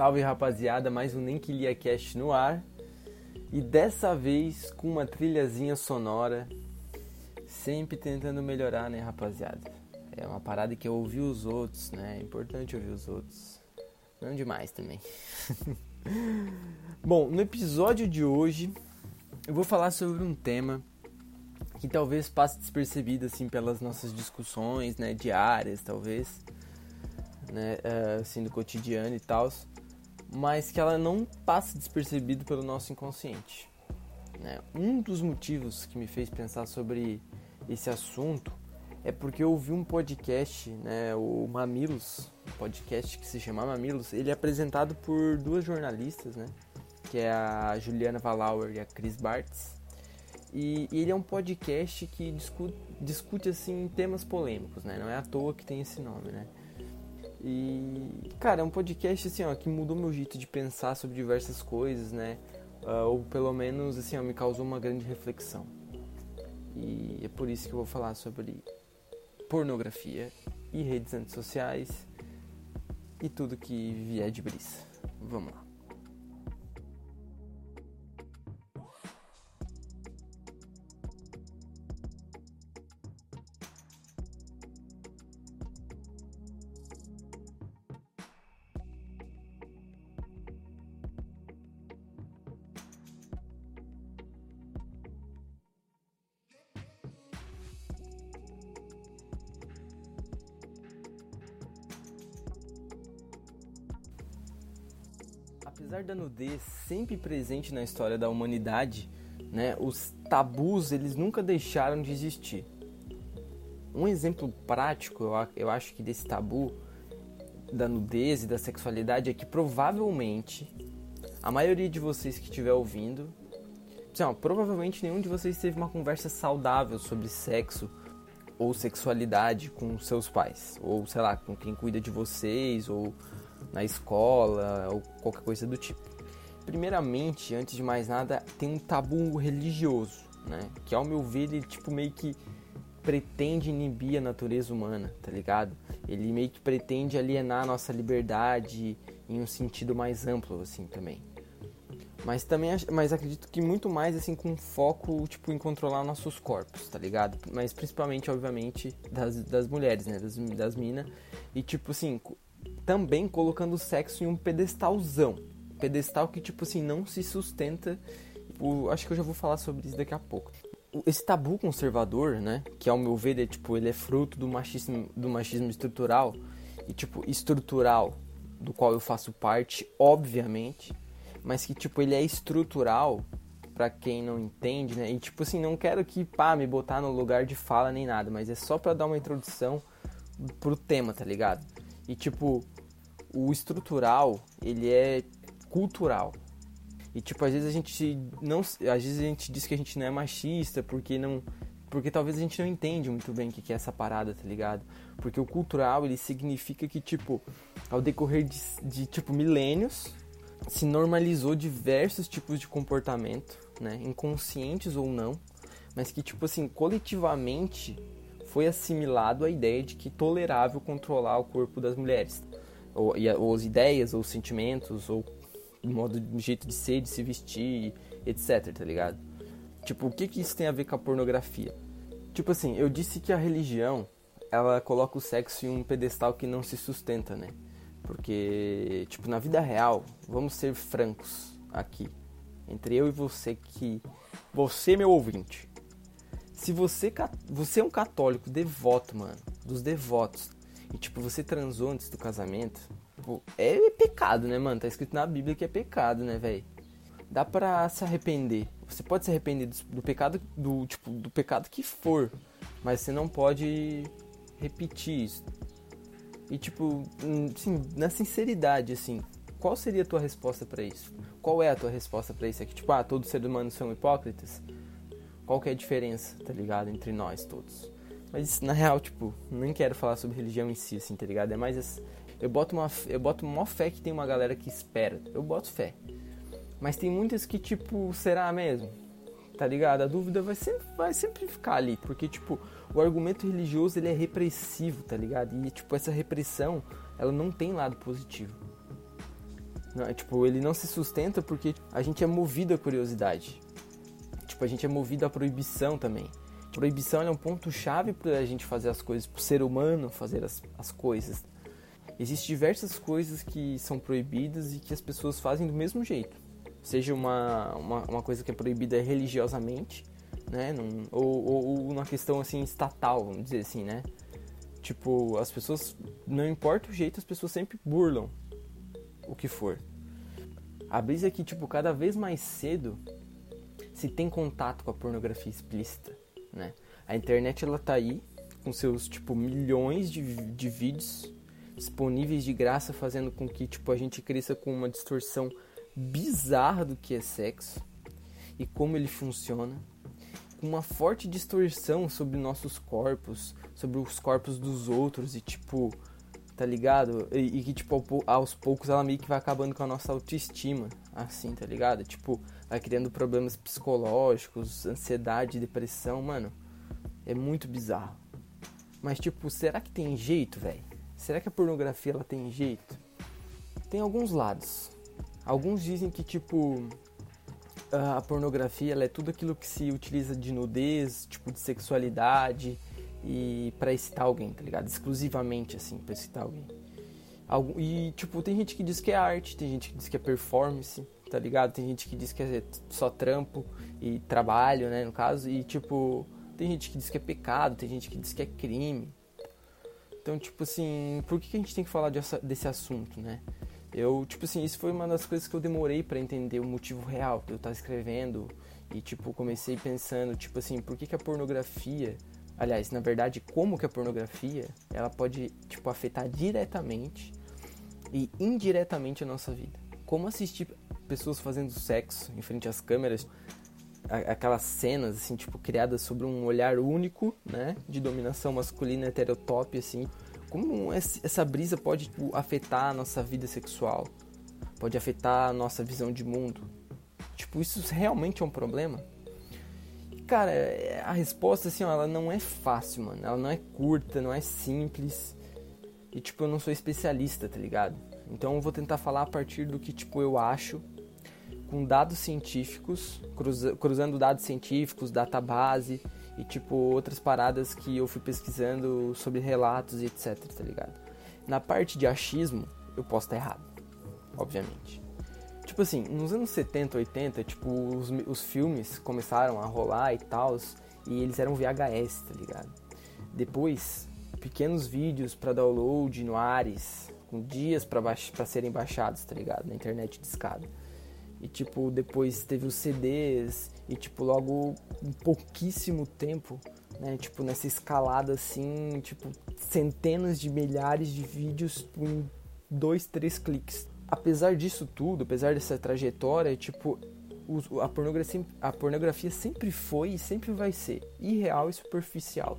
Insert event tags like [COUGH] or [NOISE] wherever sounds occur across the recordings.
Salve rapaziada, mais um Nem Que Lia Cast no ar. E dessa vez com uma trilhazinha sonora, sempre tentando melhorar, né, rapaziada? É uma parada que eu ouvi os outros, né? É importante ouvir os outros. Não demais também. [LAUGHS] Bom, no episódio de hoje eu vou falar sobre um tema que talvez passe despercebido assim pelas nossas discussões, né, diárias, talvez, né, eh, assim do cotidiano e tal, mas que ela não passa despercebido pelo nosso inconsciente. Né? Um dos motivos que me fez pensar sobre esse assunto é porque eu ouvi um podcast, né, o Mamilos, um podcast que se chama Mamilos, ele é apresentado por duas jornalistas, né, que é a Juliana Valauer e a Chris Bartz. E, e ele é um podcast que discute, discute assim temas polêmicos, né? Não é à toa que tem esse nome, né? E, cara, é um podcast assim, ó, que mudou meu jeito de pensar sobre diversas coisas, né? Uh, ou pelo menos assim, ó, me causou uma grande reflexão. E é por isso que eu vou falar sobre pornografia e redes antissociais e tudo que vier de brisa. Vamos lá. Apesar da nudez sempre presente na história da humanidade, né, os tabus eles nunca deixaram de existir. Um exemplo prático, eu, eu acho que desse tabu da nudez e da sexualidade é que provavelmente a maioria de vocês que estiver ouvindo, não, provavelmente nenhum de vocês teve uma conversa saudável sobre sexo ou sexualidade com seus pais, ou sei lá, com quem cuida de vocês, ou na escola ou qualquer coisa do tipo. Primeiramente, antes de mais nada, tem um tabu religioso, né? Que ao meu ver, ele tipo meio que pretende inibir a natureza humana, tá ligado? Ele meio que pretende alienar a nossa liberdade em um sentido mais amplo assim também. Mas também mas acredito que muito mais assim com foco tipo em controlar nossos corpos, tá ligado? Mas principalmente, obviamente, das, das mulheres, né? Das, das minas. E tipo assim, também colocando o sexo em um pedestalzão. Pedestal que, tipo assim, não se sustenta. O, acho que eu já vou falar sobre isso daqui a pouco. Esse tabu conservador, né? Que ao meu ver é, tipo, ele é fruto do machismo, do machismo estrutural. E, tipo, estrutural, do qual eu faço parte, obviamente. Mas que, tipo, ele é estrutural para quem não entende, né? E, tipo assim, não quero que, pá, me botar no lugar de fala nem nada. Mas é só para dar uma introdução pro tema, tá ligado? E tipo, o estrutural, ele é cultural. E tipo, às vezes a gente não, às vezes a gente diz que a gente não é machista porque não porque talvez a gente não entende muito bem o que é essa parada, tá ligado? Porque o cultural, ele significa que, tipo, ao decorrer de, de tipo, milênios, se normalizou diversos tipos de comportamento, né? Inconscientes ou não, mas que, tipo assim, coletivamente foi assimilado a ideia de que tolerável controlar o corpo das mulheres. Ou, e, ou as ideias, ou os sentimentos, ou o modo, o jeito de ser, de se vestir, etc, tá ligado? Tipo, o que, que isso tem a ver com a pornografia? Tipo assim, eu disse que a religião, ela coloca o sexo em um pedestal que não se sustenta, né? Porque, tipo, na vida real, vamos ser francos aqui. Entre eu e você que... Você, meu ouvinte, se você, você é um católico devoto, mano, dos devotos, e tipo, você transou antes do casamento, pô, é pecado, né, mano? Tá escrito na Bíblia que é pecado, né, velho? Dá pra se arrepender. Você pode se arrepender do, do, pecado, do tipo, do pecado que for, mas você não pode repetir isso. E tipo, assim, na sinceridade, assim, qual seria a tua resposta para isso? Qual é a tua resposta para isso? É que tipo, ah, todos os seres humanos são hipócritas? qual que é a diferença, tá ligado, entre nós todos. Mas na real, tipo, nem quero falar sobre religião em si, assim, tá ligado? É mais eu boto uma eu boto uma fé que tem uma galera que espera. Eu boto fé. Mas tem muitas que tipo, será mesmo? Tá ligado? A dúvida vai sempre vai sempre ficar ali, porque tipo, o argumento religioso ele é repressivo, tá ligado? E tipo, essa repressão, ela não tem lado positivo. Não, é, tipo, ele não se sustenta porque a gente é movido à curiosidade. Tipo, a gente é movido à proibição também. Proibição é um ponto-chave para a gente fazer as coisas, para o ser humano fazer as, as coisas. Existem diversas coisas que são proibidas e que as pessoas fazem do mesmo jeito. Seja uma, uma, uma coisa que é proibida religiosamente, né? Num, ou, ou, ou uma questão assim estatal, vamos dizer assim, né? Tipo, as pessoas, não importa o jeito, as pessoas sempre burlam o que for. A brisa é que, tipo, cada vez mais cedo se tem contato com a pornografia explícita, né? A internet, ela tá aí, com seus, tipo, milhões de, de vídeos disponíveis de graça, fazendo com que, tipo, a gente cresça com uma distorção bizarra do que é sexo e como ele funciona, com uma forte distorção sobre nossos corpos, sobre os corpos dos outros e tipo, tá ligado? E, e, que tipo aos poucos ela meio que vai acabando com a nossa autoestima, assim, tá ligado? Tipo, vai criando problemas psicológicos, ansiedade, depressão, mano. É muito bizarro. Mas tipo, será que tem jeito, velho? Será que a pornografia ela tem jeito? Tem alguns lados. Alguns dizem que tipo a pornografia ela é tudo aquilo que se utiliza de nudez, tipo de sexualidade e para excitar alguém, tá ligado? Exclusivamente assim, para excitar alguém. E tipo, tem gente que diz que é arte, tem gente que diz que é performance, tá ligado? Tem gente que diz que é só trampo e trabalho, né, no caso, e tipo, tem gente que diz que é pecado, tem gente que diz que é crime. Então, tipo assim, por que a gente tem que falar desse assunto, né? Eu, tipo assim, isso foi uma das coisas que eu demorei para entender o motivo real de eu estar escrevendo. E, tipo, comecei pensando, tipo assim, por que, que a pornografia. Aliás, na verdade, como que a pornografia ela pode, tipo, afetar diretamente e indiretamente a nossa vida. Como assistir pessoas fazendo sexo em frente às câmeras, aquelas cenas, assim, tipo, criadas sobre um olhar único, né? De dominação masculina heterotop, assim como essa brisa pode tipo, afetar a nossa vida sexual, pode afetar a nossa visão de mundo. Tipo, isso realmente é um problema? Cara, a resposta assim, ó, ela não é fácil, mano. Ela não é curta, não é simples. E tipo, eu não sou especialista, tá ligado? Então eu vou tentar falar a partir do que tipo eu acho, com dados científicos, cruza cruzando dados científicos, database e tipo outras paradas que eu fui pesquisando sobre relatos e etc, tá ligado? Na parte de achismo, eu posso estar errado, obviamente. Tipo assim, nos anos 70, 80, tipo, os, os filmes começaram a rolar e tal, e eles eram VHS, tá ligado? Depois, pequenos vídeos para download no Ares, com dias para serem baixados, tá ligado? Na internet discada. E tipo, depois teve os CDs e tipo, logo um pouquíssimo tempo, né, tipo, nessa escalada assim, tipo, centenas de milhares de vídeos em dois, três cliques. Apesar disso tudo, apesar dessa trajetória, tipo, a pornografia, a pornografia sempre foi e sempre vai ser irreal e superficial.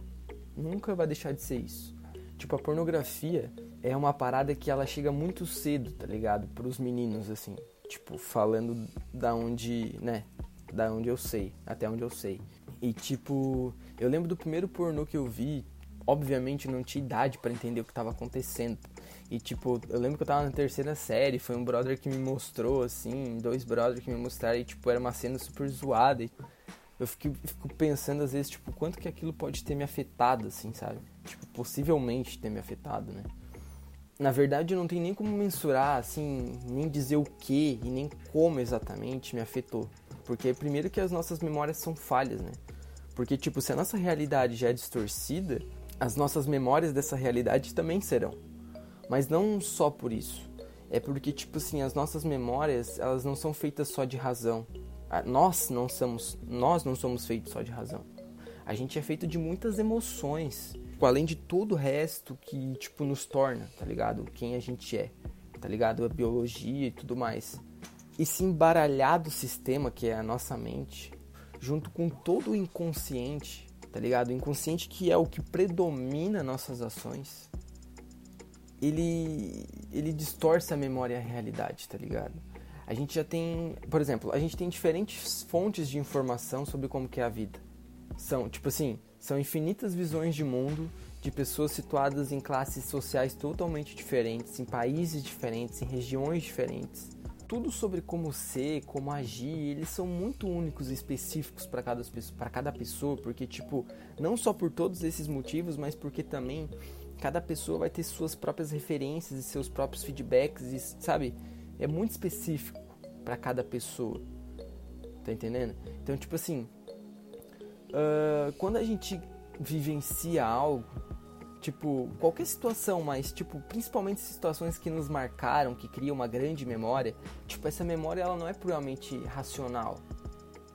Nunca vai deixar de ser isso. Tipo, a pornografia é uma parada que ela chega muito cedo, tá ligado? Para os meninos, assim tipo, falando da onde, né, da onde eu sei, até onde eu sei. E tipo, eu lembro do primeiro pornô que eu vi, obviamente não tinha idade para entender o que tava acontecendo. E tipo, eu lembro que eu tava na terceira série, foi um brother que me mostrou assim, dois brothers que me mostraram e tipo, era uma cena super zoada. E eu fico, fico pensando às vezes, tipo, quanto que aquilo pode ter me afetado assim, sabe? Tipo, possivelmente ter me afetado, né? Na verdade não tem nem como mensurar, assim, nem dizer o que e nem como exatamente me afetou. Porque primeiro que as nossas memórias são falhas, né? Porque tipo, se a nossa realidade já é distorcida, as nossas memórias dessa realidade também serão. Mas não só por isso. É porque tipo assim, as nossas memórias, elas não são feitas só de razão. Nós não somos, nós não somos feitos só de razão. A gente é feito de muitas emoções, tipo, além de todo o resto que, tipo, nos torna, tá ligado? Quem a gente é, tá ligado? A biologia e tudo mais. Esse embaralhado sistema que é a nossa mente, junto com todo o inconsciente, tá ligado? O inconsciente que é o que predomina nossas ações, ele, ele distorce a memória e a realidade, tá ligado? A gente já tem, por exemplo, a gente tem diferentes fontes de informação sobre como que é a vida. São, tipo assim, são infinitas visões de mundo de pessoas situadas em classes sociais totalmente diferentes, em países diferentes, em regiões diferentes. Tudo sobre como ser, como agir, eles são muito únicos e específicos para cada, cada pessoa, porque, tipo, não só por todos esses motivos, mas porque também cada pessoa vai ter suas próprias referências e seus próprios feedbacks, e, sabe? É muito específico para cada pessoa. Tá entendendo? Então, tipo assim, uh, quando a gente vivencia algo, tipo, qualquer situação, mas, tipo, principalmente situações que nos marcaram, que criam uma grande memória, tipo, essa memória, ela não é puramente racional,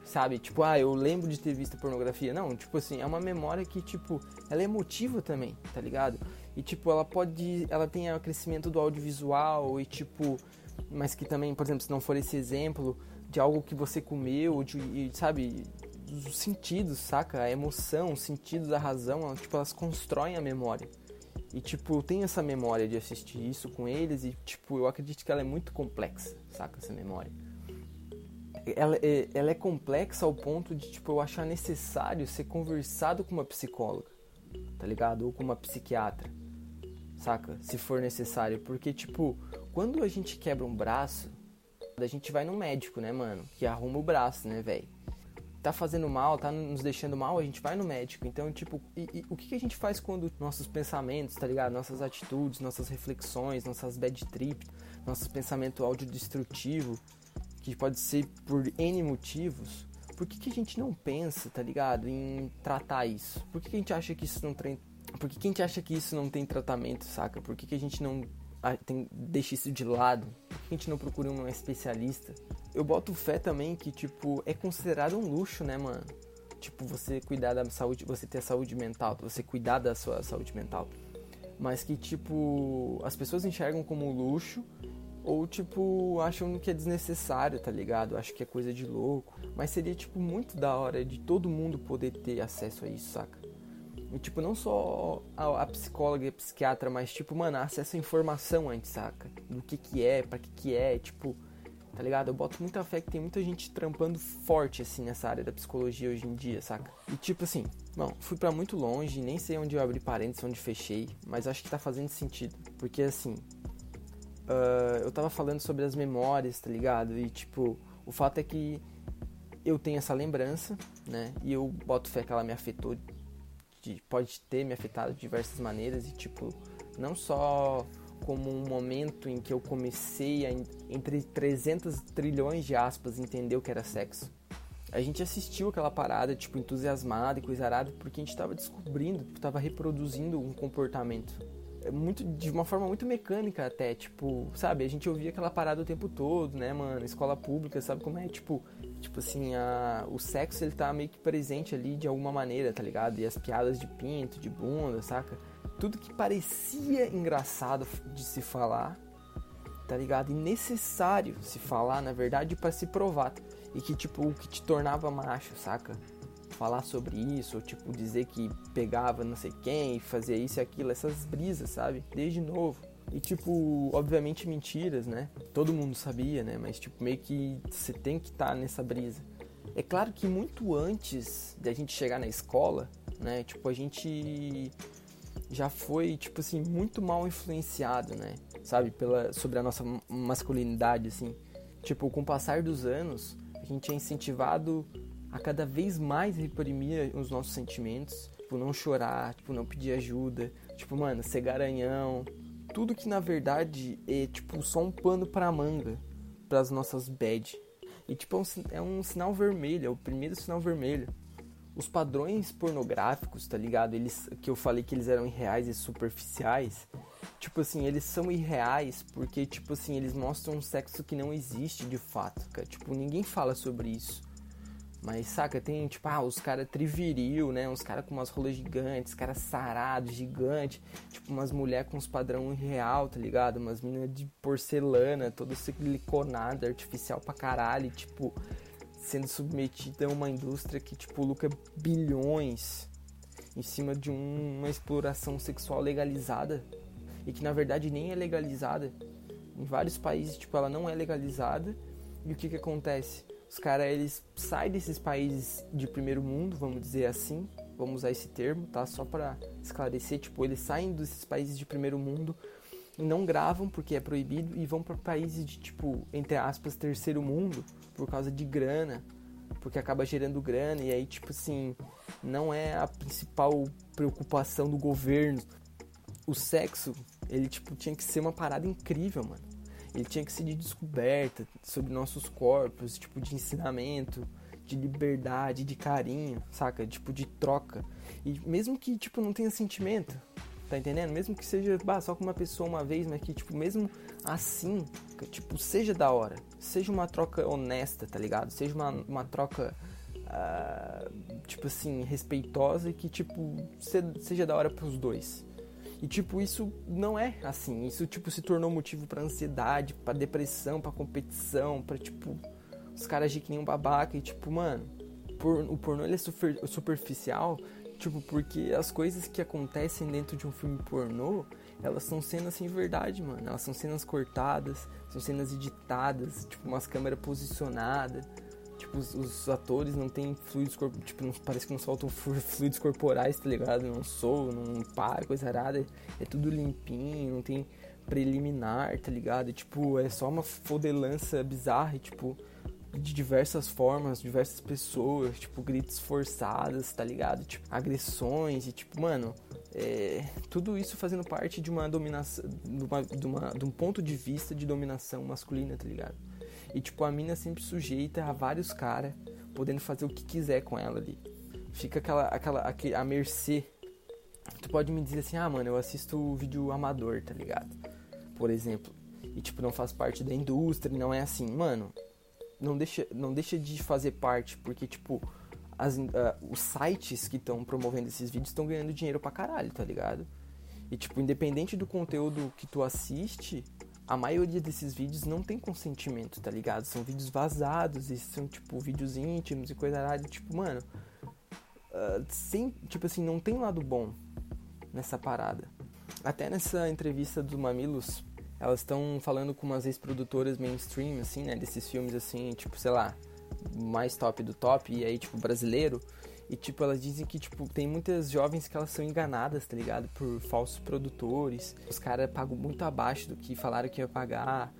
sabe? Tipo, ah, eu lembro de ter visto pornografia. Não, tipo assim, é uma memória que, tipo, ela é emotiva também, tá ligado? E, tipo, ela pode, ela tem o crescimento do audiovisual e, tipo, mas que também, por exemplo, se não for esse exemplo de algo que você comeu, de, sabe, os sentidos, saca? A emoção, os sentidos, a razão, tipo, elas constroem a memória. E, tipo, eu tenho essa memória de assistir isso com eles e, tipo, eu acredito que ela é muito complexa, saca? Essa memória. Ela é, ela é complexa ao ponto de, tipo, eu achar necessário ser conversado com uma psicóloga, tá ligado? Ou com uma psiquiatra, saca? Se for necessário. Porque, tipo, quando a gente quebra um braço, a gente vai no médico, né, mano? Que arruma o braço, né, velho? Tá fazendo mal, tá nos deixando mal, a gente vai no médico. Então, tipo, e, e, o que, a gente faz quando nossos pensamentos, tá ligado? Nossas atitudes, nossas reflexões, nossas bad trips, nossos pensamentos autodestrutivos, que pode ser por N motivos, por que, que a gente não pensa, tá ligado? Em tratar isso? Por que, que a gente acha que isso não tem. Por que, que a gente acha que isso não tem tratamento, saca? Por que, que a gente não tem, deixa isso de lado? Por que a gente não procura um especialista? Eu boto fé também que, tipo, é considerado um luxo, né, mano? Tipo, você cuidar da saúde, você ter saúde mental, você cuidar da sua saúde mental. Mas que, tipo, as pessoas enxergam como luxo ou, tipo, acham que é desnecessário, tá ligado? Acho que é coisa de louco. Mas seria, tipo, muito da hora de todo mundo poder ter acesso a isso, saca? E, tipo, não só a, a, psicóloga e a psiquiatra, mas, tipo, mano, acesso à informação antes, saca? Do que que é, pra que que é, tipo, tá ligado? Eu boto muita fé que tem muita gente trampando forte, assim, nessa área da psicologia hoje em dia, saca? E, tipo, assim, bom, fui para muito longe, nem sei onde eu abri parênteses, onde fechei, mas acho que tá fazendo sentido. Porque, assim, uh, eu tava falando sobre as memórias, tá ligado? E, tipo, o fato é que eu tenho essa lembrança, né? E eu boto fé que ela me afetou de, pode ter me afetado de diversas maneiras e tipo não só como um momento em que eu comecei a entre 300 trilhões de aspas entender o que era sexo. A gente assistiu aquela parada tipo entusiasmado e coisa arada porque a gente estava descobrindo, estava reproduzindo um comportamento muito de uma forma muito mecânica até, tipo, sabe, a gente ouvia aquela parada o tempo todo, né, mano? Escola pública, sabe como é, tipo, tipo assim, a, o sexo ele tá meio que presente ali de alguma maneira, tá ligado? E as piadas de pinto, de bunda, saca? Tudo que parecia engraçado de se falar, tá ligado? E necessário se falar, na verdade, para se provar. E que tipo, o que te tornava macho, saca? Falar sobre isso, ou tipo dizer que pegava não sei quem, fazia isso e aquilo, essas brisas, sabe? Desde novo. E tipo, obviamente mentiras, né? Todo mundo sabia, né? Mas tipo, meio que você tem que estar tá nessa brisa. É claro que muito antes da gente chegar na escola, né? Tipo, a gente já foi, tipo assim, muito mal influenciado, né? Sabe? Pela, sobre a nossa masculinidade, assim. Tipo, com o passar dos anos, a gente é incentivado a cada vez mais reprimir os nossos sentimentos, tipo, não chorar, tipo, não pedir ajuda, tipo, mano, ser garanhão, tudo que na verdade é tipo só um pano para manga para as nossas bad. E tipo, é um, sinal vermelho, é o primeiro sinal vermelho. Os padrões pornográficos, tá ligado? Eles que eu falei que eles eram irreais e superficiais, tipo assim, eles são irreais porque tipo assim, eles mostram um sexo que não existe de fato, cara. Tipo, ninguém fala sobre isso. Mas saca, tem tipo, ah, os caras triviril, né? Uns caras com umas rolas gigantes, caras sarados, gigante, tipo umas mulheres com uns padrão real, tá ligado? Umas meninas de porcelana, toda siliconada, artificial pra caralho, tipo, sendo submetida a uma indústria que, tipo, lucra bilhões em cima de um, uma exploração sexual legalizada e que na verdade nem é legalizada. Em vários países, tipo, ela não é legalizada. E o que que acontece? Os caras eles saem desses países de primeiro mundo, vamos dizer assim, vamos usar esse termo, tá? Só para esclarecer, tipo, eles saem desses países de primeiro mundo e não gravam porque é proibido e vão para países de tipo, entre aspas, terceiro mundo por causa de grana, porque acaba gerando grana e aí tipo assim, não é a principal preocupação do governo. O sexo, ele tipo tinha que ser uma parada incrível, mano. Ele tinha que ser de descoberta sobre nossos corpos, tipo de ensinamento, de liberdade, de carinho, saca? Tipo de troca. E mesmo que tipo não tenha sentimento, Tá entendendo? Mesmo que seja bah, só com uma pessoa uma vez, mas que, tipo, mesmo assim, que, tipo, seja da hora. Seja uma troca honesta, tá ligado? Seja uma, uma troca, uh, tipo assim, respeitosa e que, tipo, seja da hora pros dois. E, tipo, isso não é assim. Isso, tipo, se tornou motivo para ansiedade, para depressão, para competição, para tipo, os caras agir que nem um babaca. E, tipo, mano, por, o pornô ele é super, superficial Tipo, porque as coisas que acontecem dentro de um filme pornô, elas são cenas sem verdade, mano. Elas são cenas cortadas, são cenas editadas, tipo, umas câmeras posicionadas. Tipo, os, os atores não têm fluidos corporais, tipo, não, parece que não soltam fluidos corporais, tá ligado? Não sou, não para, coisa rara. É tudo limpinho, não tem preliminar, tá ligado? Tipo, é só uma fodelança bizarra tipo, de diversas formas, diversas pessoas, tipo, gritos forçados, tá ligado? Tipo, agressões e, tipo, mano, é, tudo isso fazendo parte de uma dominação, de, uma, de, uma, de um ponto de vista de dominação masculina, tá ligado? E, tipo, a mina sempre sujeita a vários caras, podendo fazer o que quiser com ela ali. Fica aquela, aquela, aquele, a mercê. Tu pode me dizer assim, ah, mano, eu assisto vídeo amador, tá ligado? Por exemplo. E, tipo, não faz parte da indústria, não é assim. Mano, não deixa, não deixa de fazer parte, porque, tipo, as, uh, os sites que estão promovendo esses vídeos estão ganhando dinheiro pra caralho, tá ligado? E, tipo, independente do conteúdo que tu assiste, a maioria desses vídeos não tem consentimento, tá ligado? São vídeos vazados e são, tipo, vídeos íntimos e coisa errada. Tipo, mano, uh, sem, tipo assim, não tem lado bom nessa parada. Até nessa entrevista do Mamilos elas estão falando com umas ex-produtoras mainstream, assim, né? Desses filmes, assim, tipo, sei lá, mais top do top, e aí, tipo, brasileiro. E, tipo, elas dizem que, tipo, tem muitas jovens que elas são enganadas, tá ligado? Por falsos produtores. Os caras pagam muito abaixo do que falaram que ia pagar.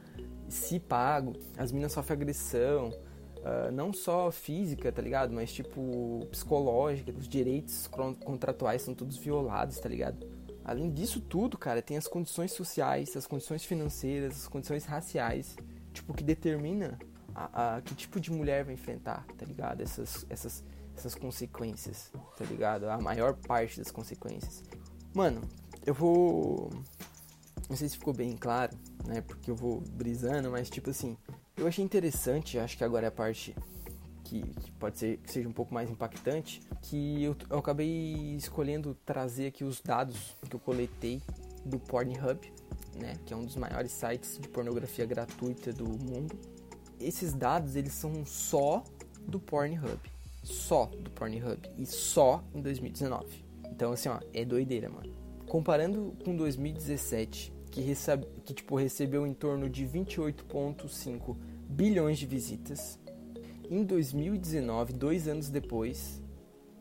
Se pago, as minas sofrem agressão. Uh, não só física, tá ligado? Mas, tipo, psicológica. Os direitos contratuais são todos violados, tá ligado? Além disso tudo, cara, tem as condições sociais, as condições financeiras, as condições raciais, tipo, que determina a, a, que tipo de mulher vai enfrentar, tá ligado? Essas, essas, essas consequências, tá ligado? A maior parte das consequências. Mano, eu vou. Não sei se ficou bem claro, né? Porque eu vou brisando, mas tipo assim, eu achei interessante, acho que agora é a parte que, que, pode ser que seja um pouco mais impactante, que eu, eu, acabei escolhendo trazer aqui os dados que eu coletei do Pornhub, né, que é um dos maiores sites de pornografia gratuita do mundo. Esses dados eles são só do Pornhub, só do Pornhub e só em 2019. Então assim, ó, é doideira, mano. Comparando com 2017, que, recebe, que tipo recebeu em torno de 28.5 bilhões de visitas, em 2019, dois anos depois,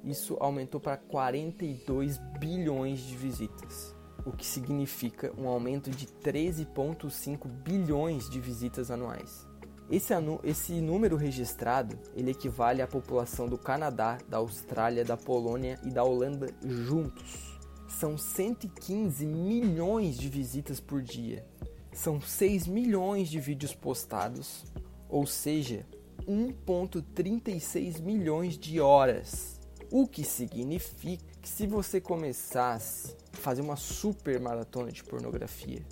isso aumentou para 42 bilhões de visitas, o que significa um aumento de 13,5 bilhões de visitas anuais. Esse, esse número registrado ele equivale à população do Canadá, da Austrália, da Polônia e da Holanda juntos. São 115 milhões de visitas por dia. São 6 milhões de vídeos postados, ou seja, 1,36 milhões de horas. O que significa que se você começasse a fazer uma super maratona de pornografia,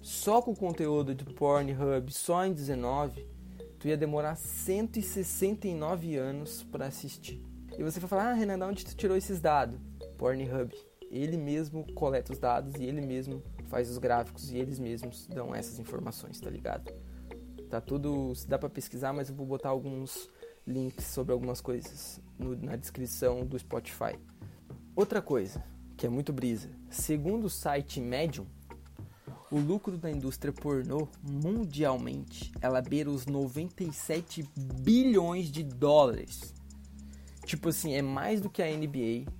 só com o conteúdo do Pornhub, só em 19, tu ia demorar 169 anos para assistir. E você vai falar, ah, Renan, de onde tu tirou esses dados? Pornhub. Ele mesmo coleta os dados e ele mesmo faz os gráficos e eles mesmos dão essas informações, tá ligado? Tá tudo. Dá para pesquisar, mas eu vou botar alguns links sobre algumas coisas no, na descrição do Spotify. Outra coisa que é muito brisa. Segundo o site Medium, o lucro da indústria pornô mundialmente ela beira os 97 bilhões de dólares. Tipo assim, é mais do que a NBA,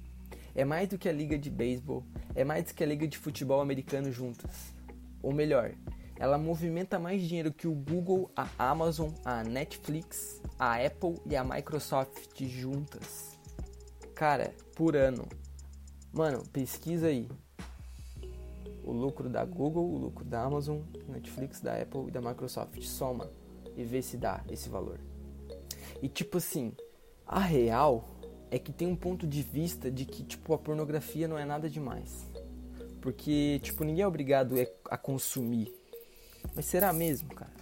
É mais do que a liga de beisebol, é mais do que a liga de futebol americano juntas. Ou melhor, ela movimenta mais dinheiro que o Google, a Amazon, a Netflix, a Apple e a Microsoft juntas. Cara, por ano. Mano, pesquisa aí. O lucro da Google, o lucro da Amazon, Netflix, da Apple e da Microsoft. Soma e vê se dá esse valor. E tipo assim, a real é que tem um ponto de vista de que tipo a pornografia não é nada demais. Porque tipo ninguém é obrigado a consumir. Mas será mesmo, cara?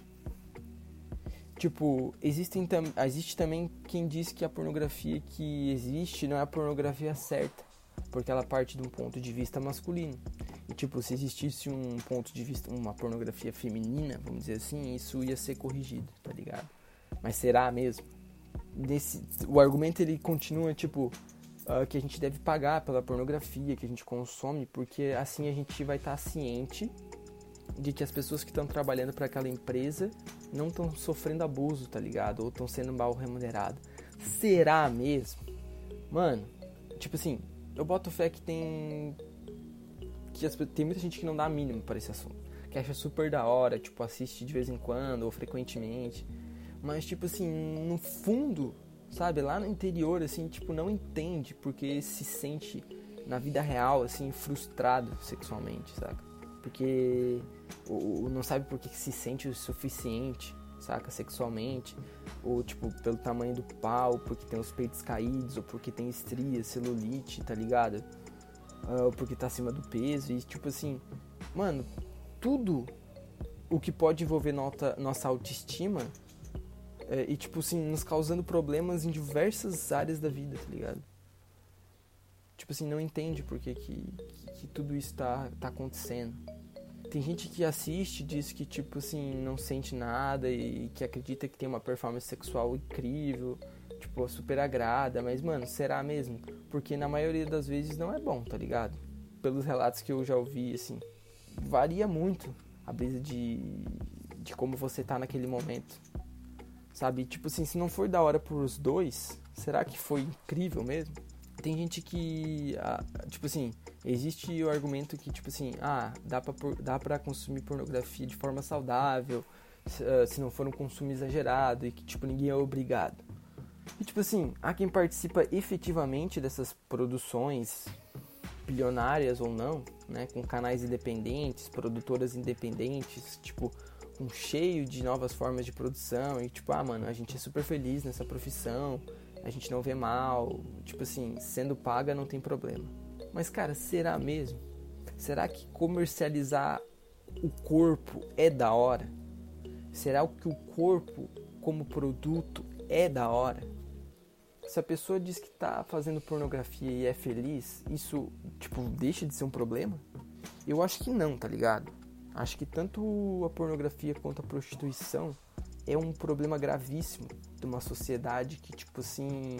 Tipo, existem tam existe também quem diz que a pornografia que existe não é a pornografia certa, porque ela parte de um ponto de vista masculino. Tipo, se existisse um ponto de vista, uma pornografia feminina, vamos dizer assim, isso ia ser corrigido, tá ligado? Mas será mesmo? Desse, o argumento ele continua tipo uh, que a gente deve pagar pela pornografia que a gente consome, porque assim a gente vai estar tá ciente de que as pessoas que estão trabalhando para aquela empresa não estão sofrendo abuso, tá ligado? Ou estão sendo mal remuneradas. Será mesmo? Mano, tipo assim, eu boto fé que tem. Que as, tem muita gente que não dá a mínima para esse assunto. Que acha super da hora, tipo, assiste de vez em quando ou frequentemente. Mas, tipo assim, no fundo, sabe, lá no interior, assim, tipo, não entende porque se sente na vida real, assim, frustrado sexualmente, saca? Porque ou, não sabe por que se sente o suficiente, saca? Sexualmente, ou tipo, pelo tamanho do pau, porque tem os peitos caídos, ou porque tem estrias, celulite, tá ligado? Ou porque tá acima do peso, e tipo assim, mano, tudo o que pode envolver nota, nossa autoestima é, e tipo assim, nos causando problemas em diversas áreas da vida, tá ligado? Tipo assim, não entende por que, que, que tudo isso tá, tá acontecendo. Tem gente que assiste diz que, tipo assim, não sente nada e que acredita que tem uma performance sexual incrível, tipo, super agrada, mas, mano, será mesmo? Porque na maioria das vezes não é bom, tá ligado? Pelos relatos que eu já ouvi, assim, varia muito a brisa de, de como você tá naquele momento, sabe? Tipo assim, se não for da hora pros dois, será que foi incrível mesmo? Tem gente que, ah, tipo assim, existe o argumento que, tipo assim, ah, dá pra, dá pra consumir pornografia de forma saudável, uh, se não for um consumo exagerado e que, tipo, ninguém é obrigado. E, tipo assim, há quem participa efetivamente dessas produções, bilionárias ou não, né, com canais independentes, produtoras independentes, tipo, um cheio de novas formas de produção e, tipo, ah, mano, a gente é super feliz nessa profissão, a gente não vê mal, tipo assim, sendo paga não tem problema. Mas cara, será mesmo? Será que comercializar o corpo é da hora? Será que o corpo como produto é da hora? Se a pessoa diz que tá fazendo pornografia e é feliz, isso tipo deixa de ser um problema? Eu acho que não, tá ligado? Acho que tanto a pornografia quanto a prostituição é um problema gravíssimo de uma sociedade que, tipo assim,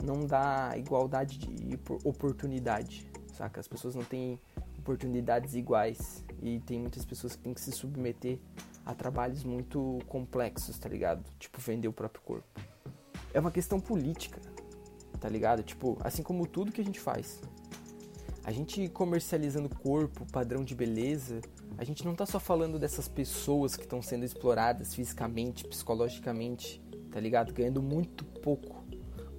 não dá igualdade de oportunidade, saca? As pessoas não têm oportunidades iguais e tem muitas pessoas que têm que se submeter a trabalhos muito complexos, tá ligado? Tipo, vender o próprio corpo. É uma questão política, tá ligado? Tipo, assim como tudo que a gente faz. A gente comercializando corpo, padrão de beleza, a gente não tá só falando dessas pessoas que estão sendo exploradas fisicamente, psicologicamente, tá ligado? Ganhando muito pouco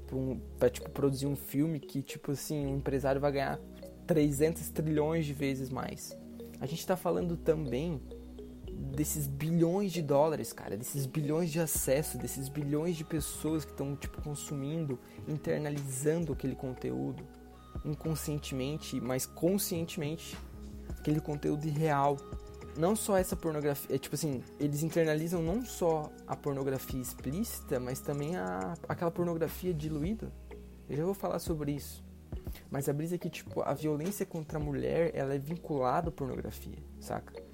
pra, um, pra, tipo, produzir um filme que, tipo assim, um empresário vai ganhar 300 trilhões de vezes mais. A gente tá falando também desses bilhões de dólares, cara, desses bilhões de acesso, desses bilhões de pessoas que estão, tipo, consumindo, internalizando aquele conteúdo inconscientemente, mas conscientemente aquele conteúdo irreal. Não só essa pornografia, é tipo assim, eles internalizam não só a pornografia explícita, mas também a, aquela pornografia diluída. Eu já vou falar sobre isso. Mas a brisa é que, tipo, a violência contra a mulher, ela é vinculada à pornografia, saca?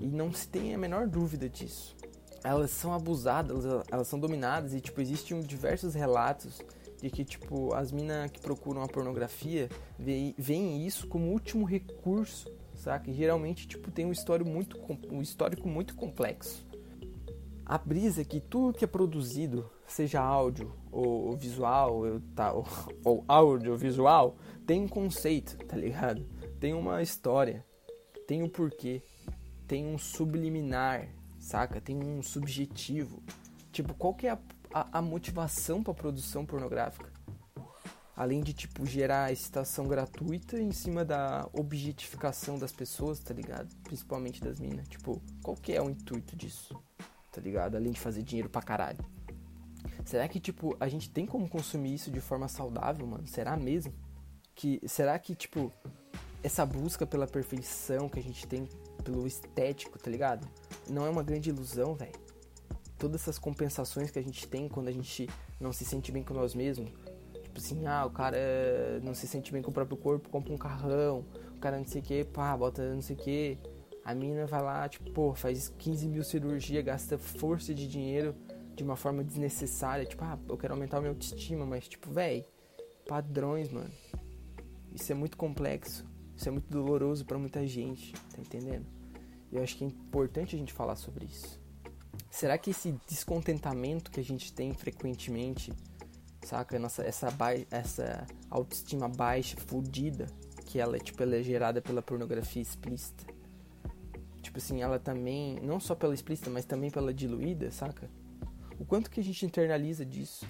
E não se tem a menor dúvida disso. Elas são abusadas, elas, elas são dominadas e, tipo, existem diversos relatos de que, tipo, as minas que procuram a pornografia veem isso como último recurso saca? E geralmente, tipo, tem um histórico muito, um histórico muito complexo. A brisa é que tudo que é produzido, seja áudio ou visual, tá, ou, [LAUGHS] ou visual, tem um conceito, tá ligado? Tem uma história, tem um porquê, tem um subliminar, saca? Tem um subjetivo. Tipo, qual que é a, a, a motivação pra produção pornográfica? Além de, tipo, gerar excitação gratuita em cima da objetificação das pessoas, tá ligado? Principalmente das minas. Tipo, qual que é o intuito disso? Tá ligado? Além de fazer dinheiro pra caralho. Será que, tipo, a gente tem como consumir isso de forma saudável, mano? Será mesmo? Que, será que, tipo, essa busca pela perfeição que a gente tem, pelo estético, tá ligado? Não é uma grande ilusão, velho? Todas essas compensações que a gente tem quando a gente não se sente bem com nós mesmos, Tipo assim, ah, o cara não se sente bem com o próprio corpo, compra um carrão, o cara não sei o que, pá, bota não sei o que. A mina vai lá, tipo, pô, faz 15 mil cirurgia, gasta força de dinheiro de uma forma desnecessária. Tipo, ah, eu quero aumentar a minha autoestima, mas, tipo, véi, padrões, mano. Isso é muito complexo. Isso é muito doloroso para muita gente, tá entendendo? E eu acho que é importante a gente falar sobre isso. Será que esse descontentamento que a gente tem frequentemente saca? Nossa, essa, essa autoestima baixa, fodida, que ela, tipo, ela é gerada pela pornografia explícita. Tipo assim, ela também, não só pela explícita, mas também pela diluída, saca? O quanto que a gente internaliza disso?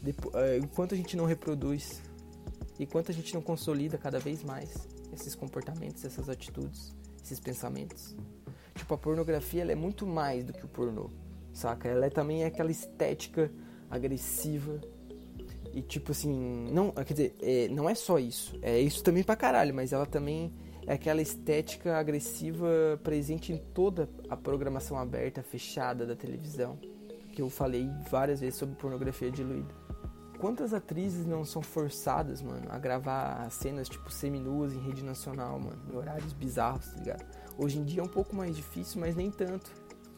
Depois, uh, o quanto a gente não reproduz? E quanto a gente não consolida cada vez mais esses comportamentos, essas atitudes, esses pensamentos? Tipo, a pornografia ela é muito mais do que o pornô, saca? Ela é também aquela estética agressiva. E tipo assim, não, quer dizer, é, não é só isso. É isso também pra caralho, mas ela também é aquela estética agressiva presente em toda a programação aberta, fechada da televisão. Que eu falei várias vezes sobre pornografia diluída. Quantas atrizes não são forçadas, mano, a gravar cenas tipo seminuas em rede nacional, mano, em horários bizarros, tá ligado? Hoje em dia é um pouco mais difícil, mas nem tanto.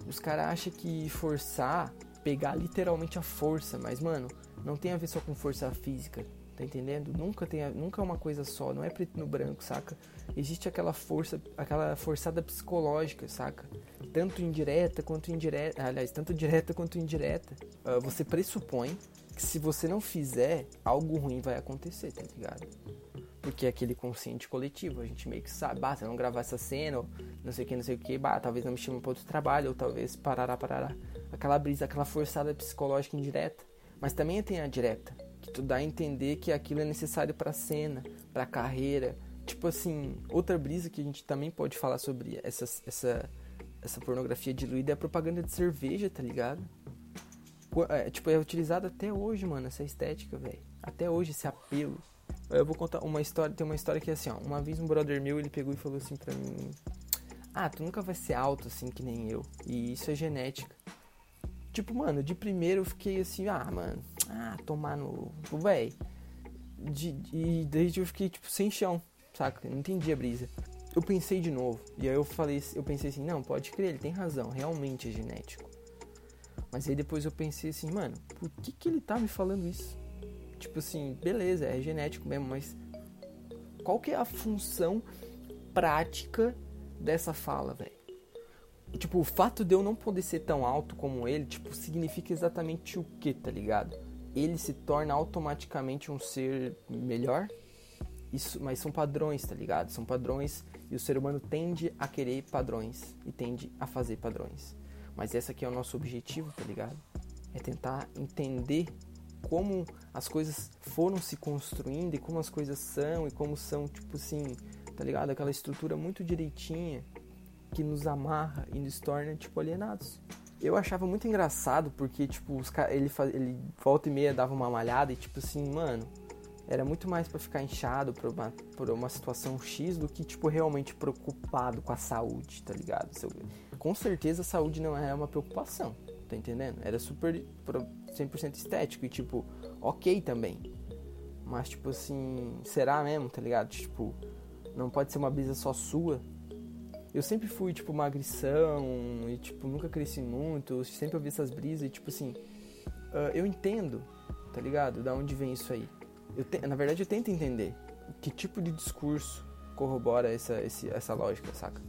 Os caras acham que forçar pegar literalmente a força, mas mano, não tem a ver só com força física, tá entendendo? Nunca tem, nunca é uma coisa só, não é preto no branco, saca? Existe aquela força, aquela forçada psicológica, saca? Tanto indireta quanto indireta, aliás, tanto direta quanto indireta. Uh, você pressupõe que se você não fizer, algo ruim vai acontecer, tá ligado? Porque é aquele consciente coletivo, a gente meio que sabe, bah, se eu não gravar essa cena, ou não sei o que, não sei o que, bah, talvez não me chame para outro trabalho, ou talvez parará, parará aquela brisa, aquela forçada psicológica indireta, mas também tem a direta, que tu dá a entender que aquilo é necessário para a cena, para a carreira. Tipo assim, outra brisa que a gente também pode falar sobre essa, essa, essa pornografia diluída é a propaganda de cerveja, tá ligado? É, tipo, é utilizada até hoje, mano, essa estética, velho. Até hoje, esse apelo. Eu vou contar uma história, tem uma história que é assim, ó. Uma vez um brother meu, ele pegou e falou assim pra mim... Ah, tu nunca vai ser alto assim que nem eu. E isso é genética. Tipo, mano, de primeiro eu fiquei assim, ah, mano, ah, tomar no. Véi. De, e desde eu fiquei, tipo, sem chão, saca? não entendi a brisa. Eu pensei de novo. E aí eu falei, eu pensei assim, não, pode crer, ele tem razão, realmente é genético. Mas aí depois eu pensei assim, mano, por que, que ele tá me falando isso? Tipo assim, beleza, é genético mesmo, mas qual que é a função prática dessa fala, velho? tipo, o fato de eu não poder ser tão alto como ele, tipo, significa exatamente o que, tá ligado? Ele se torna automaticamente um ser melhor? Isso, mas são padrões, tá ligado? São padrões e o ser humano tende a querer padrões e tende a fazer padrões. Mas esse aqui é o nosso objetivo, tá ligado? É tentar entender como as coisas foram se construindo e como as coisas são e como são, tipo assim, tá ligado? Aquela estrutura muito direitinha que nos amarra e nos torna, tipo, alienados. Eu achava muito engraçado porque, tipo, os ele, ele volta e meia dava uma malhada e, tipo assim, mano, era muito mais para ficar inchado por uma, por uma situação X do que, tipo, realmente preocupado com a saúde, tá ligado? Com certeza a saúde não era uma preocupação, tá entendendo? Era super 100% estético e, tipo, ok também. Mas, tipo assim, será mesmo, tá ligado? Tipo, não pode ser uma brisa só sua, eu sempre fui, tipo, magrição e, tipo, nunca cresci muito, sempre ouvi essas brisas e, tipo, assim, uh, eu entendo, tá ligado? Da onde vem isso aí. Eu te, na verdade, eu tento entender que tipo de discurso corrobora essa, essa lógica, saca?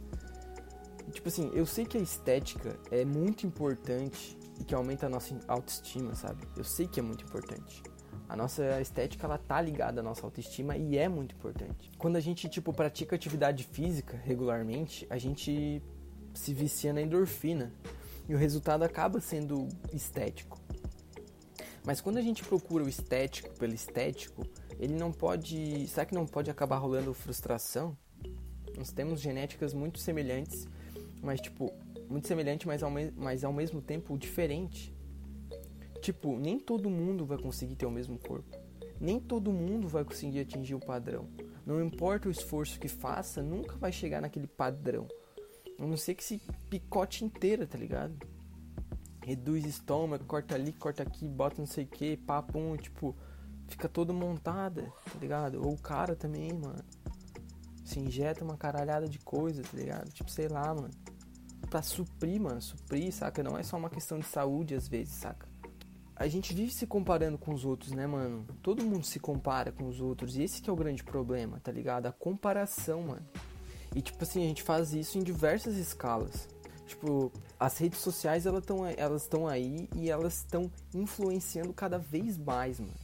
Tipo assim, eu sei que a estética é muito importante e que aumenta a nossa autoestima, sabe? Eu sei que é muito importante. A nossa estética ela tá ligada à nossa autoestima e é muito importante. Quando a gente tipo pratica atividade física regularmente, a gente se vicia na endorfina e o resultado acaba sendo estético. Mas quando a gente procura o estético pelo estético, ele não pode. Será que não pode acabar rolando frustração? Nós temos genéticas muito semelhantes, mas tipo, muito semelhante, mas ao, me mas ao mesmo tempo diferente. Tipo, nem todo mundo vai conseguir ter o mesmo corpo. Nem todo mundo vai conseguir atingir o padrão. Não importa o esforço que faça, nunca vai chegar naquele padrão. A não ser que se picote inteira, tá ligado? reduz estômago, corta ali, corta aqui, bota não sei o que, papo, tipo, fica todo montada, tá ligado? Ou o cara também, mano, se injeta uma caralhada de coisa, tá ligado? Tipo, sei lá, mano, pra suprir, mano, suprir, saca? Não é só uma questão de saúde às vezes, saca? A gente vive se comparando com os outros, né, mano? Todo mundo se compara com os outros e esse que é o grande problema, tá ligado? A comparação, mano. E tipo assim, a gente faz isso em diversas escalas. Tipo, as redes sociais elas estão elas estão aí e elas estão influenciando cada vez mais, mano.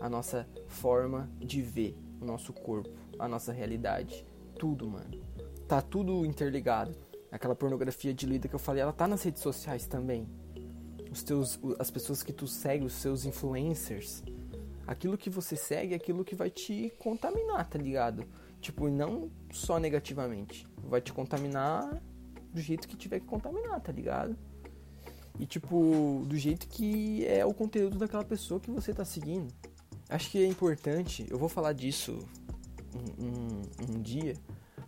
A nossa forma de ver o nosso corpo, a nossa realidade, tudo, mano. Tá tudo interligado. Aquela pornografia de lida que eu falei, ela tá nas redes sociais também. Os teus as pessoas que tu segue, os seus influencers, aquilo que você segue é aquilo que vai te contaminar, tá ligado? Tipo, não só negativamente, vai te contaminar do jeito que tiver que contaminar, tá ligado? E tipo, do jeito que é o conteúdo daquela pessoa que você tá seguindo. Acho que é importante, eu vou falar disso um, um, um dia,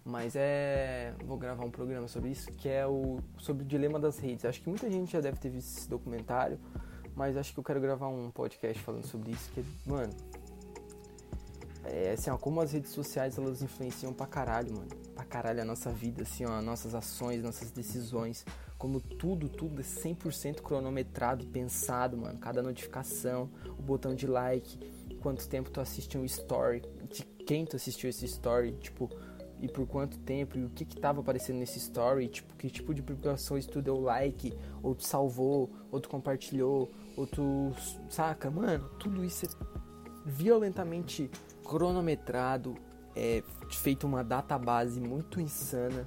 mas é. Vou gravar um programa sobre isso, que é o. sobre o dilema das redes. Acho que muita gente já deve ter visto esse documentário, mas acho que eu quero gravar um podcast falando sobre isso, que, mano. É assim, ó, como as redes sociais elas influenciam pra caralho, mano pra caralho a nossa vida, assim, ó, nossas ações, nossas decisões. Como tudo, tudo é 100% cronometrado, pensado, mano. Cada notificação, o botão de like, quanto tempo tu assiste um story, de quem tu assistiu esse story, tipo, e por quanto tempo, e o que que tava aparecendo nesse story, tipo, que tipo de publicações tu deu like, ou tu salvou, ou tu compartilhou, ou tu, saca, mano, tudo isso é violentamente cronometrado, é feito uma database muito insana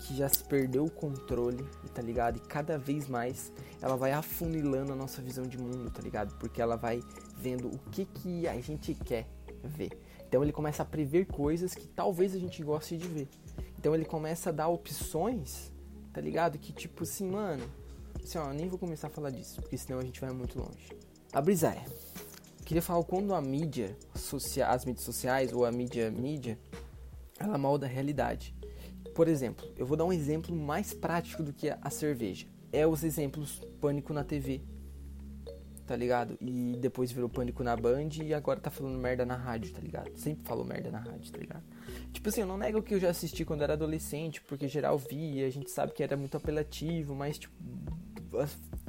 que já se perdeu o controle, tá ligado? E cada vez mais ela vai afunilando a nossa visão de mundo, tá ligado? Porque ela vai vendo o que que a gente quer ver. Então ele começa a prever coisas que talvez a gente goste de ver. Então ele começa a dar opções, tá ligado? Que tipo assim, mano, assim, ó, eu nem vou começar a falar disso, porque senão a gente vai muito longe. A brisa é, queria falar quando a mídia, as mídias sociais ou a mídia mídia, ela molda a realidade. Por exemplo, eu vou dar um exemplo mais prático do que a cerveja. É os exemplos Pânico na TV, tá ligado? E depois virou Pânico na Band e agora tá falando merda na rádio, tá ligado? Sempre falou merda na rádio, tá ligado? Tipo assim, eu não nego que eu já assisti quando era adolescente, porque geral via, a gente sabe que era muito apelativo, mas tipo,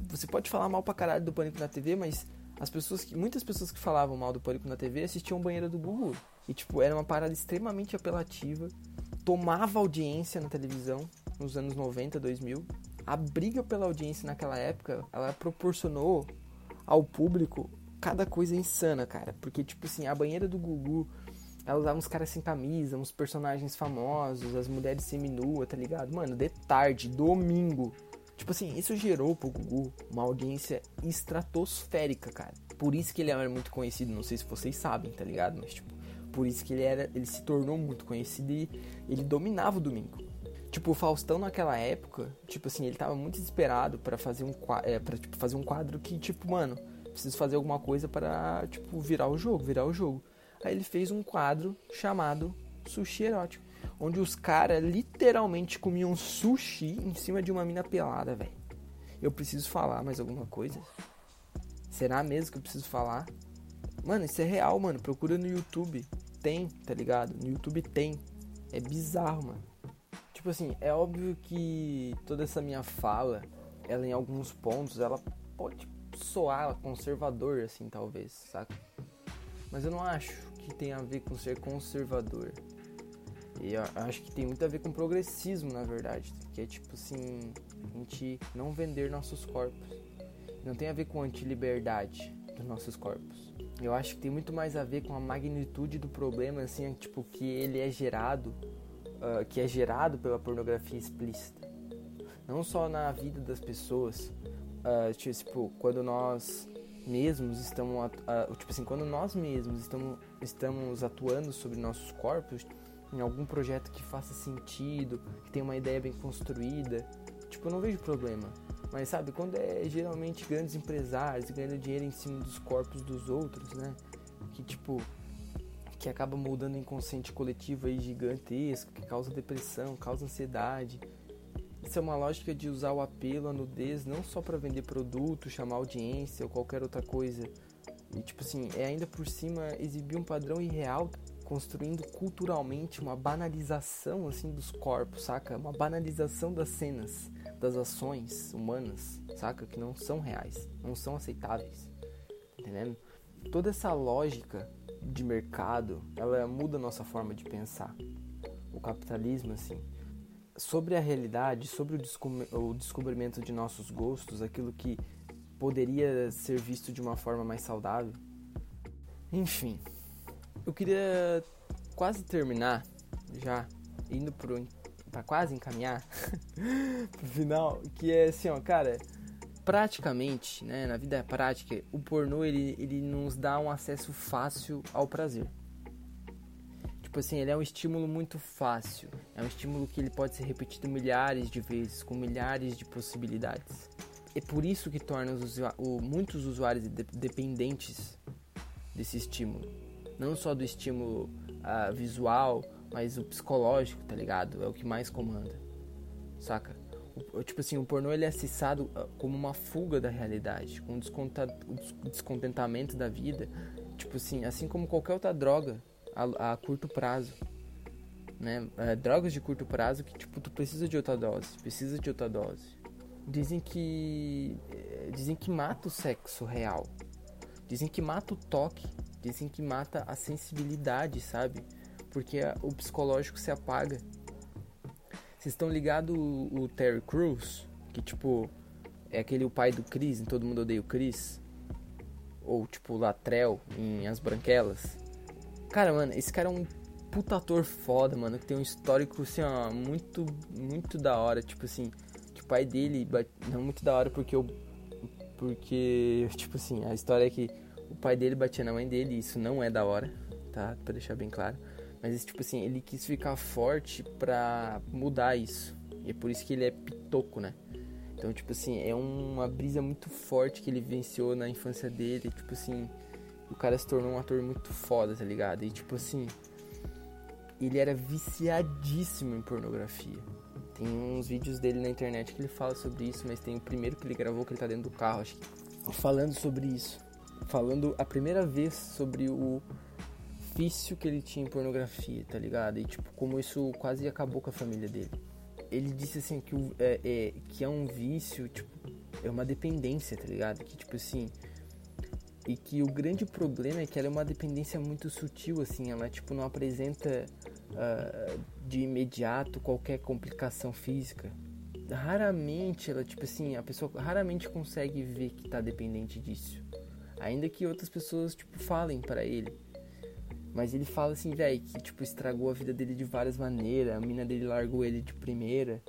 você pode falar mal pra caralho do Pânico na TV, mas as pessoas que, muitas pessoas que falavam mal do Pânico na TV assistiam Banheira do Gugu. E tipo, era uma parada extremamente apelativa, tomava audiência na televisão nos anos 90, 2000. A briga pela audiência naquela época, ela proporcionou ao público cada coisa insana, cara. Porque tipo assim, a Banheira do Gugu, ela usava uns caras sem camisa, uns personagens famosos, as mulheres seminua, tá ligado? Mano, de tarde, domingo, Tipo assim, isso gerou pro Gugu uma audiência estratosférica, cara. Por isso que ele era muito conhecido, não sei se vocês sabem, tá ligado? Mas tipo, por isso que ele era, ele se tornou muito conhecido e ele dominava o domingo. Tipo, o Faustão naquela época, tipo assim, ele tava muito desesperado para fazer um é, para tipo, fazer um quadro que tipo, mano, preciso fazer alguma coisa para tipo virar o jogo, virar o jogo. Aí ele fez um quadro chamado Sushi Erótico onde os caras literalmente comiam sushi em cima de uma mina pelada, velho. Eu preciso falar mais alguma coisa? Será mesmo que eu preciso falar? Mano, isso é real, mano. Procura no YouTube. Tem, tá ligado? No YouTube tem. É bizarro, mano. Tipo assim, é óbvio que toda essa minha fala, ela em alguns pontos, ela pode soar conservador, assim, talvez, saca? Mas eu não acho que tem a ver com ser conservador. E eu acho que tem muito a ver com progressismo, na verdade. Que é tipo assim, a gente não vender nossos corpos. Não tem a ver com anti-liberdade dos nossos corpos. Eu acho que tem muito mais a ver com a magnitude do problema, assim, tipo, que ele é gerado, uh, que é gerado pela pornografia explícita. Não só na vida das pessoas, uh, tipo, quando nós mesmos estamos, uh, tipo assim, quando nós mesmos estamos, estamos atuando sobre nossos corpos, em algum projeto que faça sentido, que tenha uma ideia bem construída, tipo, não vejo problema. Mas sabe, quando é geralmente grandes empresários ganhando dinheiro em cima dos corpos dos outros, né? Que tipo, que acaba moldando o inconsciente coletivo aí gigantesco, que causa depressão, causa ansiedade. Isso é uma lógica de usar o apelo, a nudez, não só para vender produto, chamar audiência ou qualquer outra coisa. E tipo assim, é ainda por cima exibir um padrão irreal construindo culturalmente uma banalização assim dos corpos, saca? Uma banalização das cenas, das ações humanas, saca? Que não são reais, não são aceitáveis. Entendendo? Toda essa lógica de mercado, ela muda a nossa forma de pensar. O capitalismo assim, sobre a realidade, sobre o, o descobrimento de nossos gostos, aquilo que poderia ser visto de uma forma mais saudável. Enfim, eu queria quase terminar já, indo pro, pra quase encaminhar [LAUGHS] pro final, que é assim, ó, cara, praticamente, né, na vida prática, o pornô ele, ele nos dá um acesso fácil ao prazer. Tipo assim, ele é um estímulo muito fácil. É um estímulo que ele pode ser repetido milhares de vezes, com milhares de possibilidades. É por isso que torna os, o, muitos usuários de, dependentes desse estímulo não só do estímulo uh, visual, mas o psicológico, tá ligado? É o que mais comanda, saca? O, tipo assim, o pornô ele é acessado ah, como uma fuga da realidade, com descontentamento da vida, tipo assim, assim como qualquer outra droga a, a curto prazo, né? É, drogas de curto prazo que tipo tu precisa de outra dose, precisa de outra dose. Dizem que eh, dizem que mata o sexo real, dizem que mata o toque, Dizem que mata a sensibilidade, sabe? Porque o psicológico se apaga. Vocês estão ligados o, o Terry Crews? Que tipo, é aquele o pai do Chris, em Todo Mundo Odeia o Chris? Ou tipo Latrell em As Branquelas? Cara, mano, esse cara é um puta ator foda, mano, que tem um histórico assim, ó, muito, muito da hora. Tipo assim, que o pai dele, não muito da hora porque eu. Porque, tipo assim, a história é que o pai dele batia na mãe dele, isso não é da hora, tá? Pra deixar bem claro. Mas, tipo assim, ele quis ficar forte pra mudar isso. E é por isso que ele é pitoco, né? Então, tipo assim, é uma brisa muito forte que ele venceu na infância dele. Tipo assim, o cara se tornou um ator muito foda, tá ligado? E, tipo assim, ele era viciadíssimo em pornografia. Tem uns vídeos dele na internet que ele fala sobre isso, mas tem o primeiro que ele gravou que ele tá dentro do carro, acho que falando sobre isso falando a primeira vez sobre o vício que ele tinha em pornografia, tá ligado? E tipo, como isso quase acabou com a família dele. Ele disse assim que, é, é, que é um vício, tipo, é uma dependência, tá ligado? Que tipo assim. E que o grande problema é que ela é uma dependência muito sutil, assim, ela tipo não apresenta uh, de imediato qualquer complicação física. Raramente ela, tipo assim, a pessoa raramente consegue ver que tá dependente disso. Ainda que outras pessoas, tipo, falem para ele. Mas ele fala assim, velho, que, tipo, estragou a vida dele de várias maneiras. A mina dele largou ele de primeira.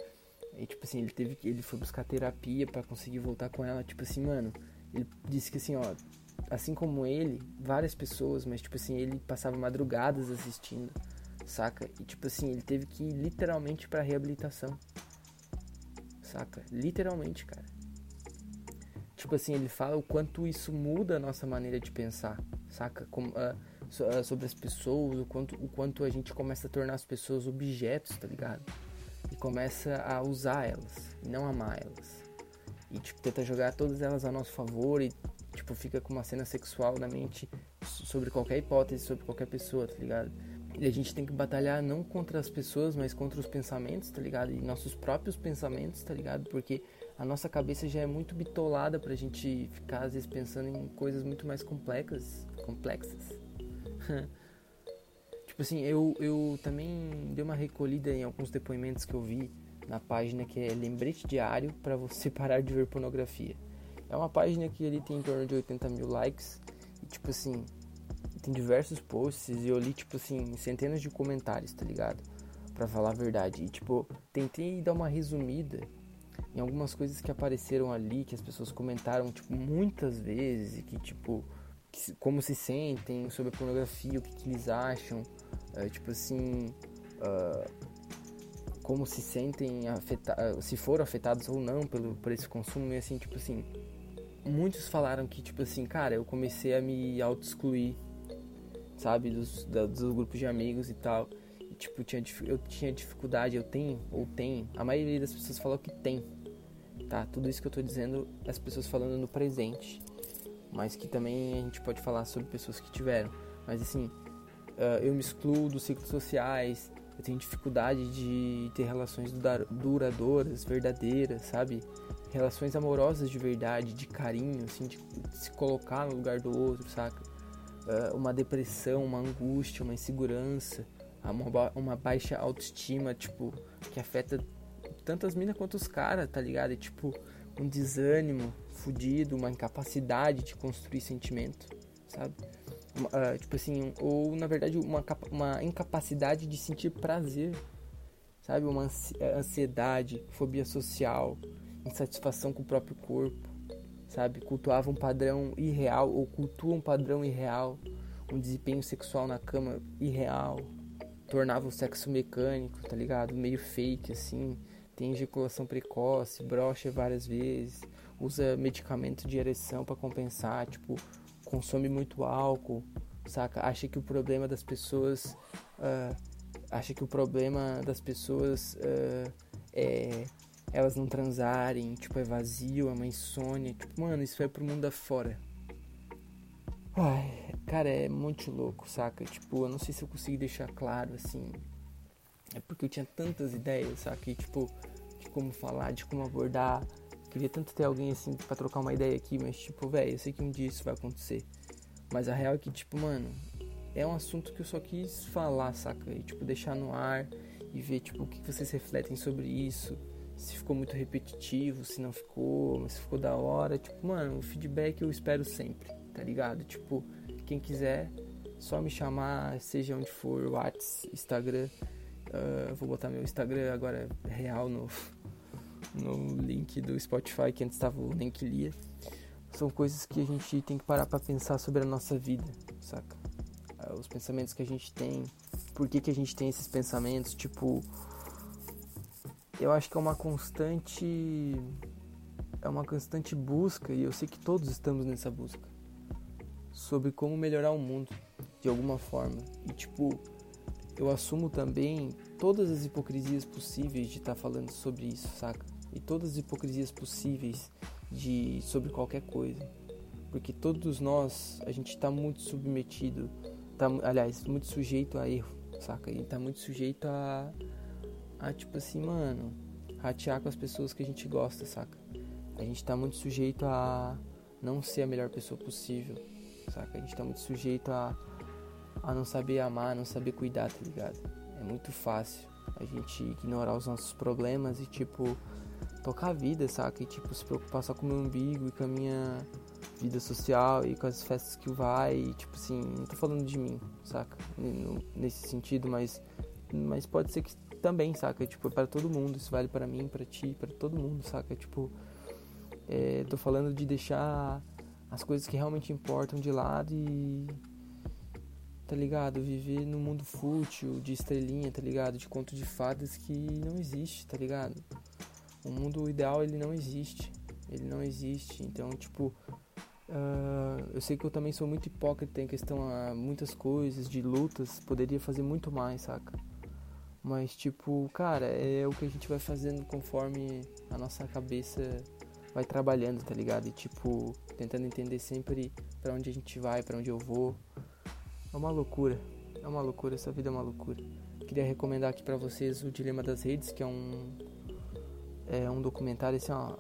E, tipo assim, ele teve. Ele foi buscar terapia para conseguir voltar com ela. Tipo assim, mano... Ele disse que, assim, ó... Assim como ele, várias pessoas, mas, tipo assim, ele passava madrugadas assistindo, saca? E, tipo assim, ele teve que ir literalmente pra reabilitação. Saca? Literalmente, cara. Tipo assim, ele fala o quanto isso muda a nossa maneira de pensar, saca? Como, uh, sobre as pessoas, o quanto, o quanto a gente começa a tornar as pessoas objetos, tá ligado? E começa a usar elas, e não amar elas. E, tipo, tenta jogar todas elas a nosso favor e, tipo, fica com uma cena sexual na mente sobre qualquer hipótese, sobre qualquer pessoa, tá ligado? E a gente tem que batalhar não contra as pessoas, mas contra os pensamentos, tá ligado? E nossos próprios pensamentos, tá ligado? Porque a nossa cabeça já é muito bitolada pra gente ficar às vezes pensando em coisas muito mais complexas, complexas. Tipo assim, eu, eu também dei uma recolhida em alguns depoimentos que eu vi na página que é Lembrete Diário para você [LAUGHS] parar de ver pornografia. É uma página que ele tem em torno de 80 mil likes e tipo assim, tem diversos posts e eu li tipo assim, centenas de comentários, tá ligado? Pra falar a verdade. E tipo, tentei dar uma resumida em algumas coisas que apareceram ali, que as pessoas comentaram tipo muitas vezes e que tipo como se sentem sobre a pornografia, o que, que eles acham, é, tipo assim, uh, como se sentem afetados, se foram afetados ou não pelo por esse consumo e assim tipo assim, muitos falaram que tipo assim, cara, eu comecei a me auto excluir, sabe, dos, da, dos grupos de amigos e tal. E, tipo, tinha, eu tinha dificuldade, eu tenho ou tenho. A maioria das pessoas falou que tem, tá? Tudo isso que eu tô dizendo, as pessoas falando no presente mas que também a gente pode falar sobre pessoas que tiveram. Mas assim, uh, eu me excluo dos ciclos sociais, eu tenho dificuldade de ter relações duradouras, verdadeiras, sabe? Relações amorosas de verdade, de carinho, assim, de se colocar no lugar do outro, saca? Uh, uma depressão, uma angústia, uma insegurança, uma, uma baixa autoestima, tipo, que afeta tanto as minas quanto os caras, tá ligado? E, tipo, um desânimo fudido, uma incapacidade de construir sentimento, sabe? Uh, tipo assim, ou na verdade uma, uma incapacidade de sentir prazer, sabe? Uma eh, ansiedade, fobia social, insatisfação com o próprio corpo, sabe? Cultuava um padrão irreal ou cultua um padrão irreal, um desempenho sexual na cama irreal, tornava o sexo mecânico, tá ligado? Meio fake assim, tem ejaculação precoce, brocha várias vezes, usa medicamento de ereção para compensar, tipo, consome muito álcool, saca? Acha que o problema das pessoas. Uh, acha que o problema das pessoas uh, é elas não transarem, tipo, é vazio, é uma insônia. Tipo, mano, isso vai pro mundo afora. Ai, cara, é muito louco, saca? Tipo, eu não sei se eu consegui deixar claro, assim. É porque eu tinha tantas ideias, saca? E, tipo, de como falar, de como abordar, Queria tanto ter alguém assim para trocar uma ideia aqui, mas tipo, velho, eu sei que um dia isso vai acontecer. Mas a real é que, tipo, mano, é um assunto que eu só quis falar, saca? E, tipo, deixar no ar e ver, tipo, o que vocês refletem sobre isso. Se ficou muito repetitivo, se não ficou, se ficou da hora. Tipo, mano, o feedback eu espero sempre, tá ligado? Tipo, quem quiser, só me chamar, seja onde for, WhatsApp, Instagram. Uh, vou botar meu Instagram agora real no, no link do Spotify, que antes estava o link lia. São coisas que a gente tem que parar para pensar sobre a nossa vida, saca? Ah, os pensamentos que a gente tem, por que, que a gente tem esses pensamentos, tipo. Eu acho que é uma constante. É uma constante busca, e eu sei que todos estamos nessa busca, sobre como melhorar o mundo, de alguma forma. E, tipo, eu assumo também todas as hipocrisias possíveis de estar tá falando sobre isso, saca? E todas as hipocrisias possíveis de sobre qualquer coisa. Porque todos nós, a gente está muito submetido, tá, aliás, muito sujeito a erro, saca? E tá muito sujeito a, a tipo assim, mano, ratear com as pessoas que a gente gosta, saca? A gente tá muito sujeito a não ser a melhor pessoa possível, saca? A gente tá muito sujeito a, a não saber amar, não saber cuidar, tá ligado? É muito fácil a gente ignorar os nossos problemas e, tipo, tocar a vida, saca? E tipo, se preocupar só com o meu umbigo e com a minha vida social e com as festas que vai. E, tipo assim, não tô falando de mim, saca? Nesse sentido, mas, mas pode ser que também, saca? Tipo, é para todo mundo. Isso vale para mim, para ti, para todo mundo, saca? Tipo, é, tô falando de deixar as coisas que realmente importam de lado e. Tá ligado? Viver no mundo fútil, de estrelinha, tá ligado? De conto de fadas que não existe, tá ligado? O mundo ideal ele não existe. Ele não existe. Então, tipo, uh, eu sei que eu também sou muito hipócrita em questão a muitas coisas, de lutas. Poderia fazer muito mais, saca? Mas, tipo, cara, é o que a gente vai fazendo conforme a nossa cabeça vai trabalhando, tá ligado? E, tipo, tentando entender sempre para onde a gente vai, para onde eu vou. É uma loucura. É uma loucura, essa vida é uma loucura. Queria recomendar aqui para vocês o Dilema das Redes, que é um é um documentário assim, ó,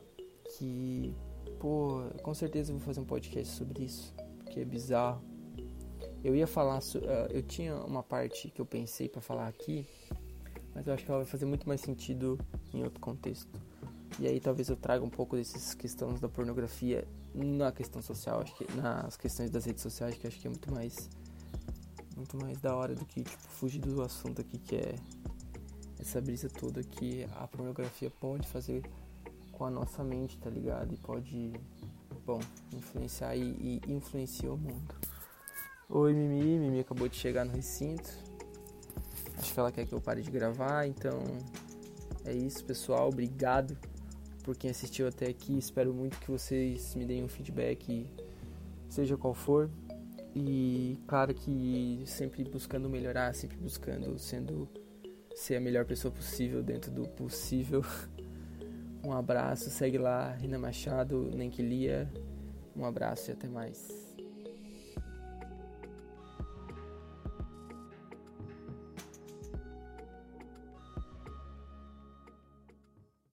que, pô, com certeza eu vou fazer um podcast sobre isso, porque é bizarro. Eu ia falar, uh, eu tinha uma parte que eu pensei para falar aqui, mas eu acho que ela vai fazer muito mais sentido em outro contexto. E aí talvez eu traga um pouco dessas questões da pornografia na questão social, acho que nas questões das redes sociais, que acho que é muito mais muito mais da hora do que tipo, fugir do assunto aqui que é essa brisa toda que a pornografia pode fazer com a nossa mente, tá ligado? E pode, bom, influenciar e, e o mundo. Oi Mimi, Mimi acabou de chegar no recinto. Acho que ela quer que eu pare de gravar, então é isso, pessoal. Obrigado por quem assistiu até aqui. Espero muito que vocês me deem um feedback, seja qual for. E claro que sempre buscando melhorar, sempre buscando sendo ser a melhor pessoa possível dentro do possível. Um abraço, segue lá, Rina Machado, nem que lia. Um abraço e até mais.